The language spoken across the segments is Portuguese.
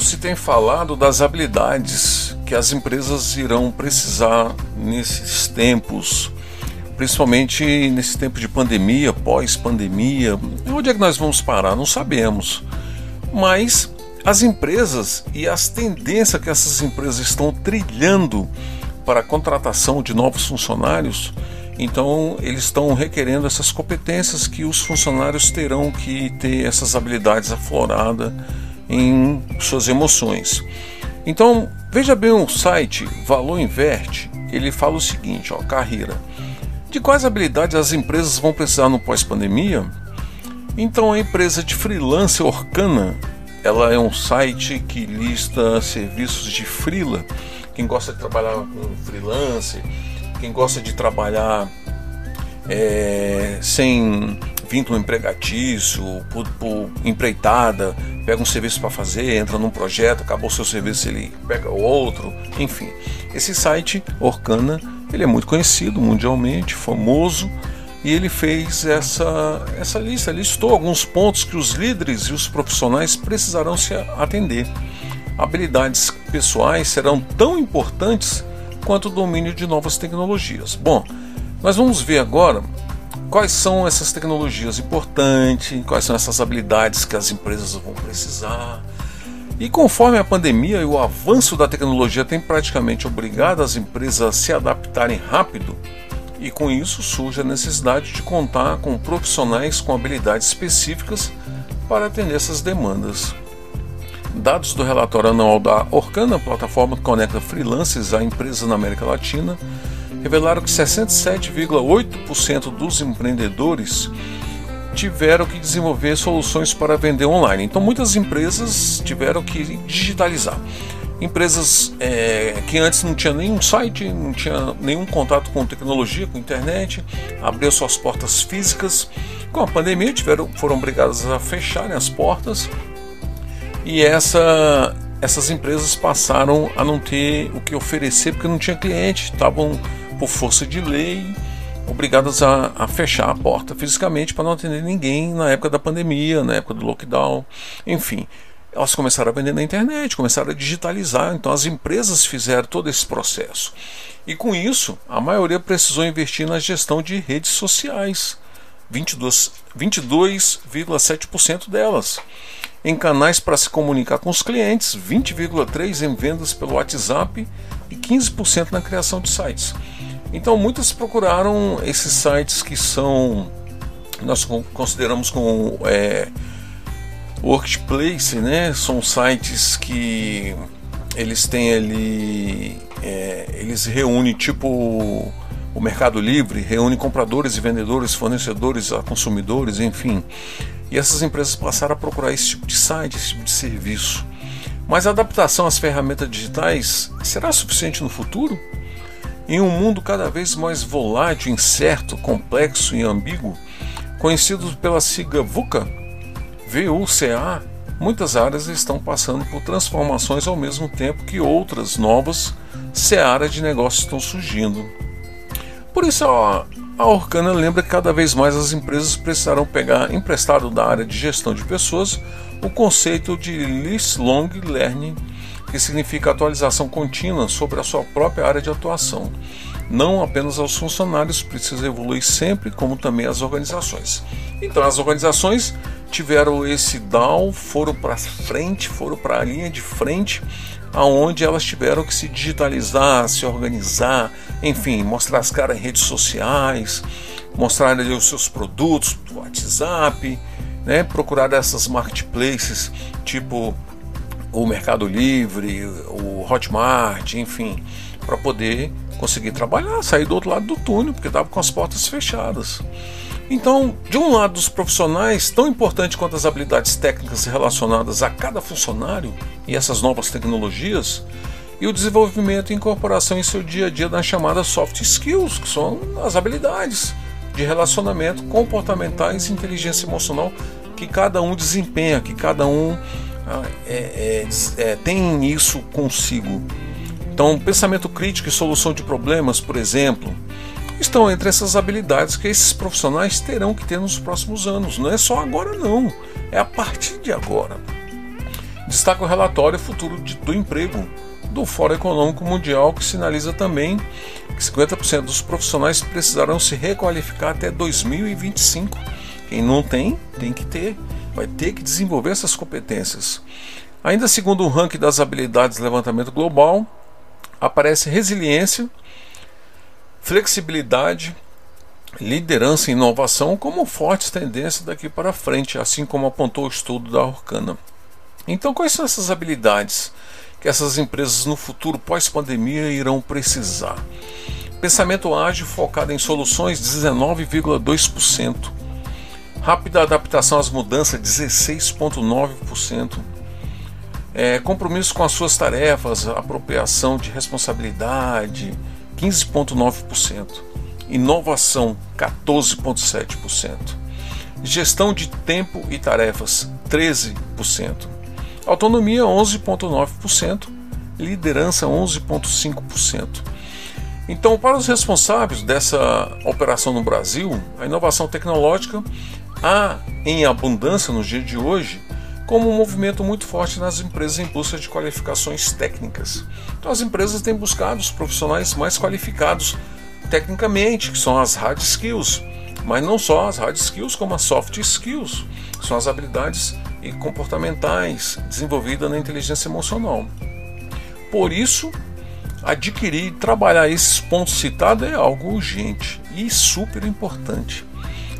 Se tem falado das habilidades que as empresas irão precisar nesses tempos, principalmente nesse tempo de pandemia, pós-pandemia. Onde é que nós vamos parar? Não sabemos. Mas as empresas e as tendências que essas empresas estão trilhando para a contratação de novos funcionários, então eles estão requerendo essas competências que os funcionários terão que ter essas habilidades afloradas em suas emoções. Então, veja bem o site Valor Inverte, ele fala o seguinte, ó, carreira. De quais habilidades as empresas vão precisar no pós-pandemia? Então, a empresa de freelance Orkana, ela é um site que lista serviços de freela. Quem gosta de trabalhar com freelance, quem gosta de trabalhar é, sem vínculo empregatício, por, por empreitada, pega um serviço para fazer, entra num projeto, acabou o seu serviço, ele pega outro, enfim. Esse site Orkana, ele é muito conhecido mundialmente, famoso, e ele fez essa, essa lista, listou alguns pontos que os líderes e os profissionais precisarão se atender. Habilidades pessoais serão tão importantes quanto o domínio de novas tecnologias. Bom, nós vamos ver agora quais são essas tecnologias importantes, quais são essas habilidades que as empresas vão precisar. E conforme a pandemia e o avanço da tecnologia tem praticamente obrigado as empresas a se adaptarem rápido, e com isso surge a necessidade de contar com profissionais com habilidades específicas para atender essas demandas. Dados do relatório anual da Orkana, plataforma que conecta freelancers a empresas na América Latina, revelaram que 67,8% dos empreendedores tiveram que desenvolver soluções para vender online. Então, muitas empresas tiveram que digitalizar. Empresas é, que antes não tinham nenhum site, não tinha nenhum contato com tecnologia, com internet, abriu suas portas físicas. Com a pandemia, tiveram, foram obrigadas a fecharem as portas e essa, essas empresas passaram a não ter o que oferecer porque não tinha cliente, estavam por força de lei, obrigadas a, a fechar a porta fisicamente para não atender ninguém na época da pandemia, na época do lockdown, enfim. Elas começaram a vender na internet, começaram a digitalizar, então as empresas fizeram todo esse processo. E com isso, a maioria precisou investir na gestão de redes sociais, 22,7% 22, delas. Em canais para se comunicar com os clientes, 20,3% em vendas pelo WhatsApp e 15% na criação de sites. Então muitos procuraram esses sites que são nós consideramos como é, workplace, né? São sites que eles têm ali, é, eles reúnem tipo o Mercado Livre, reúne compradores e vendedores, fornecedores a consumidores, enfim. E essas empresas passaram a procurar esse tipo de site, esse tipo de serviço. Mas a adaptação às ferramentas digitais será suficiente no futuro? Em um mundo cada vez mais volátil, incerto, complexo e ambíguo, conhecido pela sigla VUCA, VUCA, muitas áreas estão passando por transformações ao mesmo tempo que outras novas searas de negócios estão surgindo. Por isso, a, a Orkana lembra que cada vez mais as empresas precisarão pegar emprestado da área de gestão de pessoas o conceito de lifelong learning que significa atualização contínua sobre a sua própria área de atuação. Não apenas aos funcionários, precisa evoluir sempre, como também as organizações. Então, as organizações tiveram esse down, foram para frente, foram para a linha de frente, aonde elas tiveram que se digitalizar, se organizar, enfim, mostrar as caras em redes sociais, mostrar os seus produtos, WhatsApp, né, procurar essas marketplaces tipo o Mercado Livre, o Hotmart, enfim, para poder conseguir trabalhar, sair do outro lado do túnel, porque estava com as portas fechadas. Então, de um lado, os profissionais, tão importante quanto as habilidades técnicas relacionadas a cada funcionário e essas novas tecnologias, e o desenvolvimento e incorporação em seu dia a dia das chamadas soft skills, que são as habilidades de relacionamento comportamentais e inteligência emocional que cada um desempenha, que cada um ah, é, é, é, tem isso consigo. Então, pensamento crítico e solução de problemas, por exemplo, estão entre essas habilidades que esses profissionais terão que ter nos próximos anos. Não é só agora, não, é a partir de agora. Destaca o relatório Futuro do Emprego do Fórum Econômico Mundial, que sinaliza também que 50% dos profissionais precisarão se requalificar até 2025. Quem não tem, tem que ter, vai ter que desenvolver essas competências. Ainda segundo o ranking das habilidades levantamento global, aparece resiliência, flexibilidade, liderança e inovação como fortes tendências daqui para frente, assim como apontou o estudo da Orkana. Então, quais são essas habilidades que essas empresas no futuro pós-pandemia irão precisar? Pensamento ágil focado em soluções 19,2%. Rápida adaptação às mudanças 16,9%. É, compromisso com as suas tarefas, apropriação de responsabilidade 15,9%. Inovação 14,7%. Gestão de tempo e tarefas 13%. Autonomia 11,9%. Liderança 11,5%. Então, para os responsáveis dessa operação no Brasil, a inovação tecnológica há em abundância nos dias de hoje como um movimento muito forte nas empresas em busca de qualificações técnicas. Então, as empresas têm buscado os profissionais mais qualificados tecnicamente, que são as hard skills, mas não só as hard skills, como as soft skills, são as habilidades comportamentais desenvolvidas na inteligência emocional. Por isso, adquirir e trabalhar esses pontos citados é algo urgente e super importante.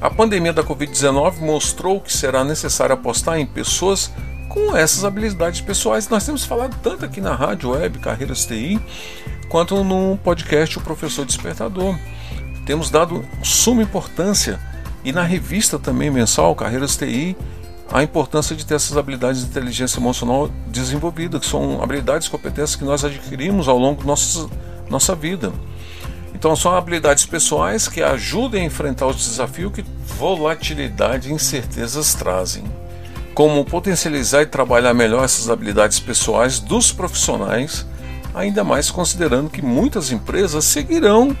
A pandemia da Covid-19 mostrou que será necessário apostar em pessoas com essas habilidades pessoais. Nós temos falado tanto aqui na rádio web Carreiras TI, quanto no podcast O Professor Despertador. Temos dado suma importância e na revista também mensal Carreiras TI a importância de ter essas habilidades de inteligência emocional desenvolvidas, que são habilidades e competências que nós adquirimos ao longo da nossa, nossa vida. Então são habilidades pessoais que ajudem a enfrentar os desafios que volatilidade e incertezas trazem. Como potencializar e trabalhar melhor essas habilidades pessoais dos profissionais, ainda mais considerando que muitas empresas seguirão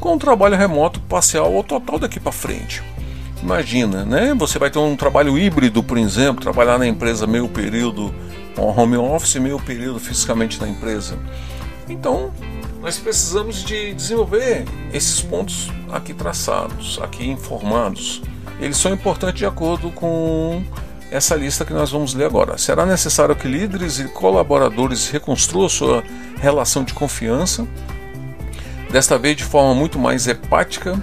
com o trabalho remoto parcial ou total daqui para frente. Imagina, né? Você vai ter um trabalho híbrido, por exemplo, trabalhar na empresa meio período home office, meio período fisicamente na empresa. Então, nós precisamos de desenvolver esses pontos aqui traçados, aqui informados. Eles são importantes de acordo com essa lista que nós vamos ler agora. Será necessário que líderes e colaboradores reconstruam sua relação de confiança, desta vez de forma muito mais hepática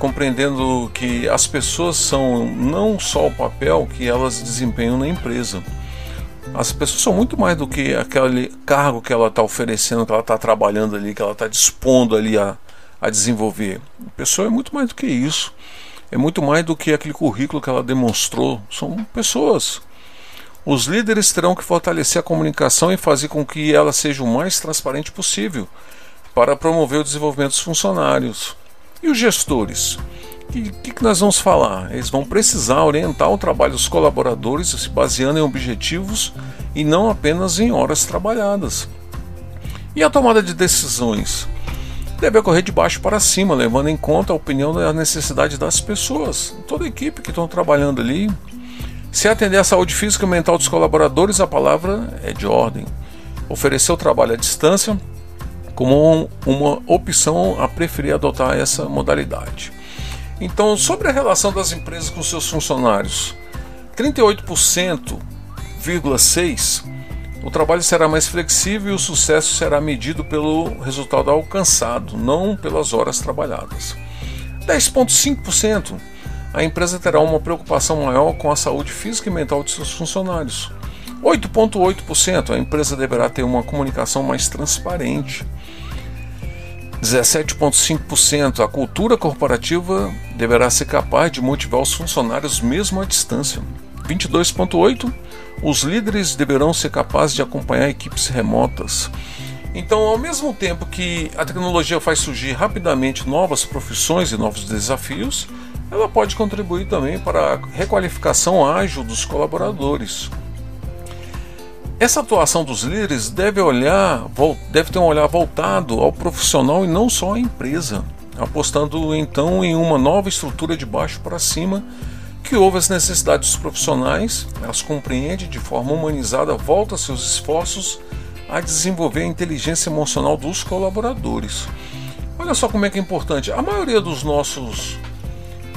compreendendo que as pessoas são não só o papel que elas desempenham na empresa. As pessoas são muito mais do que aquele cargo que ela está oferecendo, que ela está trabalhando ali, que ela está dispondo ali a, a desenvolver. A pessoa é muito mais do que isso. É muito mais do que aquele currículo que ela demonstrou. São pessoas. Os líderes terão que fortalecer a comunicação e fazer com que ela seja o mais transparente possível para promover o desenvolvimento dos funcionários. E os gestores? O que, que, nós vamos falar? Eles vão precisar orientar o trabalho dos colaboradores se baseando em objetivos e não apenas em horas trabalhadas. E a tomada de decisões? Deve ocorrer de baixo para cima, levando em conta a opinião e a necessidade das pessoas, toda a equipe que estão trabalhando ali. Se atender à saúde física e mental dos colaboradores, a palavra é de ordem. Oferecer o trabalho à distância como uma opção a preferir adotar essa modalidade. Então, sobre a relação das empresas com seus funcionários, 38,6% o trabalho será mais flexível e o sucesso será medido pelo resultado alcançado, não pelas horas trabalhadas. 10,5% a empresa terá uma preocupação maior com a saúde física e mental de seus funcionários. 8,8% a empresa deverá ter uma comunicação mais transparente. 17,5%. A cultura corporativa deverá ser capaz de motivar os funcionários mesmo à distância. 22,8%. Os líderes deverão ser capazes de acompanhar equipes remotas. Então, ao mesmo tempo que a tecnologia faz surgir rapidamente novas profissões e novos desafios, ela pode contribuir também para a requalificação ágil dos colaboradores. Essa atuação dos líderes deve olhar, deve ter um olhar voltado ao profissional e não só à empresa, apostando então em uma nova estrutura de baixo para cima que ouve as necessidades dos profissionais, as compreende de forma humanizada, volta seus esforços a desenvolver a inteligência emocional dos colaboradores. Olha só como é que é importante. A maioria dos nossos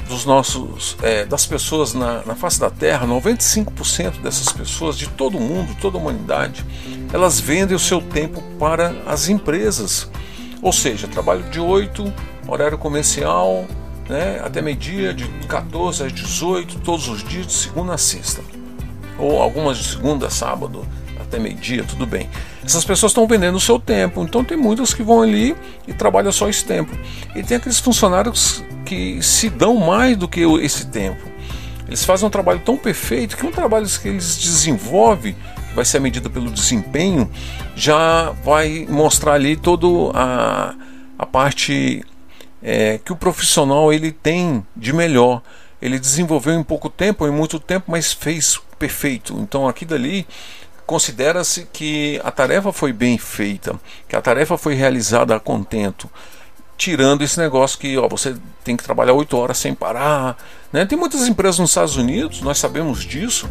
dos nossos é, das pessoas na, na face da Terra, 95% dessas pessoas de todo mundo, toda a humanidade, elas vendem o seu tempo para as empresas. Ou seja, trabalho de 8, horário comercial, né, até meio-dia, de 14 às 18, todos os dias, de segunda a sexta. Ou algumas de segunda a sábado, até meio-dia, tudo bem. Essas pessoas estão vendendo o seu tempo, então tem muitas que vão ali e trabalham só esse tempo. E tem aqueles funcionários que se dão mais do que esse tempo. Eles fazem um trabalho tão perfeito que um trabalho que eles desenvolvem, que vai ser medido pelo desempenho, já vai mostrar ali toda a, a parte é, que o profissional ele tem de melhor. Ele desenvolveu em pouco tempo, em muito tempo, mas fez perfeito. Então aqui dali considera-se que a tarefa foi bem feita, que a tarefa foi realizada a contento tirando esse negócio que ó, você tem que trabalhar oito horas sem parar. Né? Tem muitas empresas nos Estados Unidos, nós sabemos disso,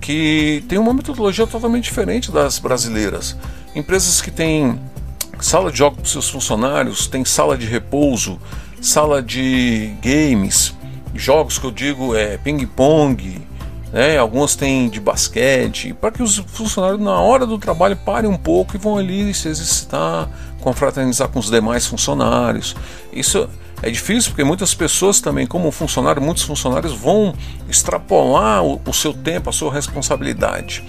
que tem uma metodologia totalmente diferente das brasileiras. Empresas que têm sala de jogos para seus funcionários, tem sala de repouso, sala de games, jogos que eu digo é ping-pong, né? algumas têm de basquete, para que os funcionários na hora do trabalho parem um pouco e vão ali se exercitar, confraternizar com os demais funcionários. Isso é difícil porque muitas pessoas também, como funcionário, muitos funcionários vão extrapolar o, o, seu tempo, a sua responsabilidade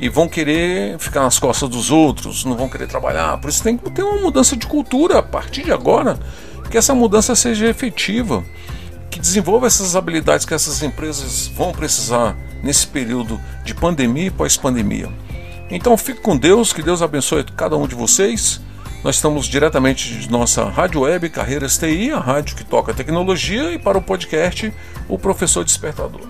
e vão querer ficar nas costas dos outros, não vão querer trabalhar. Por isso tem que ter uma mudança de cultura a partir de agora, que essa mudança seja efetiva, que desenvolva essas habilidades que essas empresas vão precisar nesse período de pandemia e pós-pandemia. Então fique com Deus, que Deus abençoe cada um de vocês. Nós estamos diretamente de nossa rádio web Carreiras TI, a rádio que toca tecnologia, e para o podcast O Professor Despertador.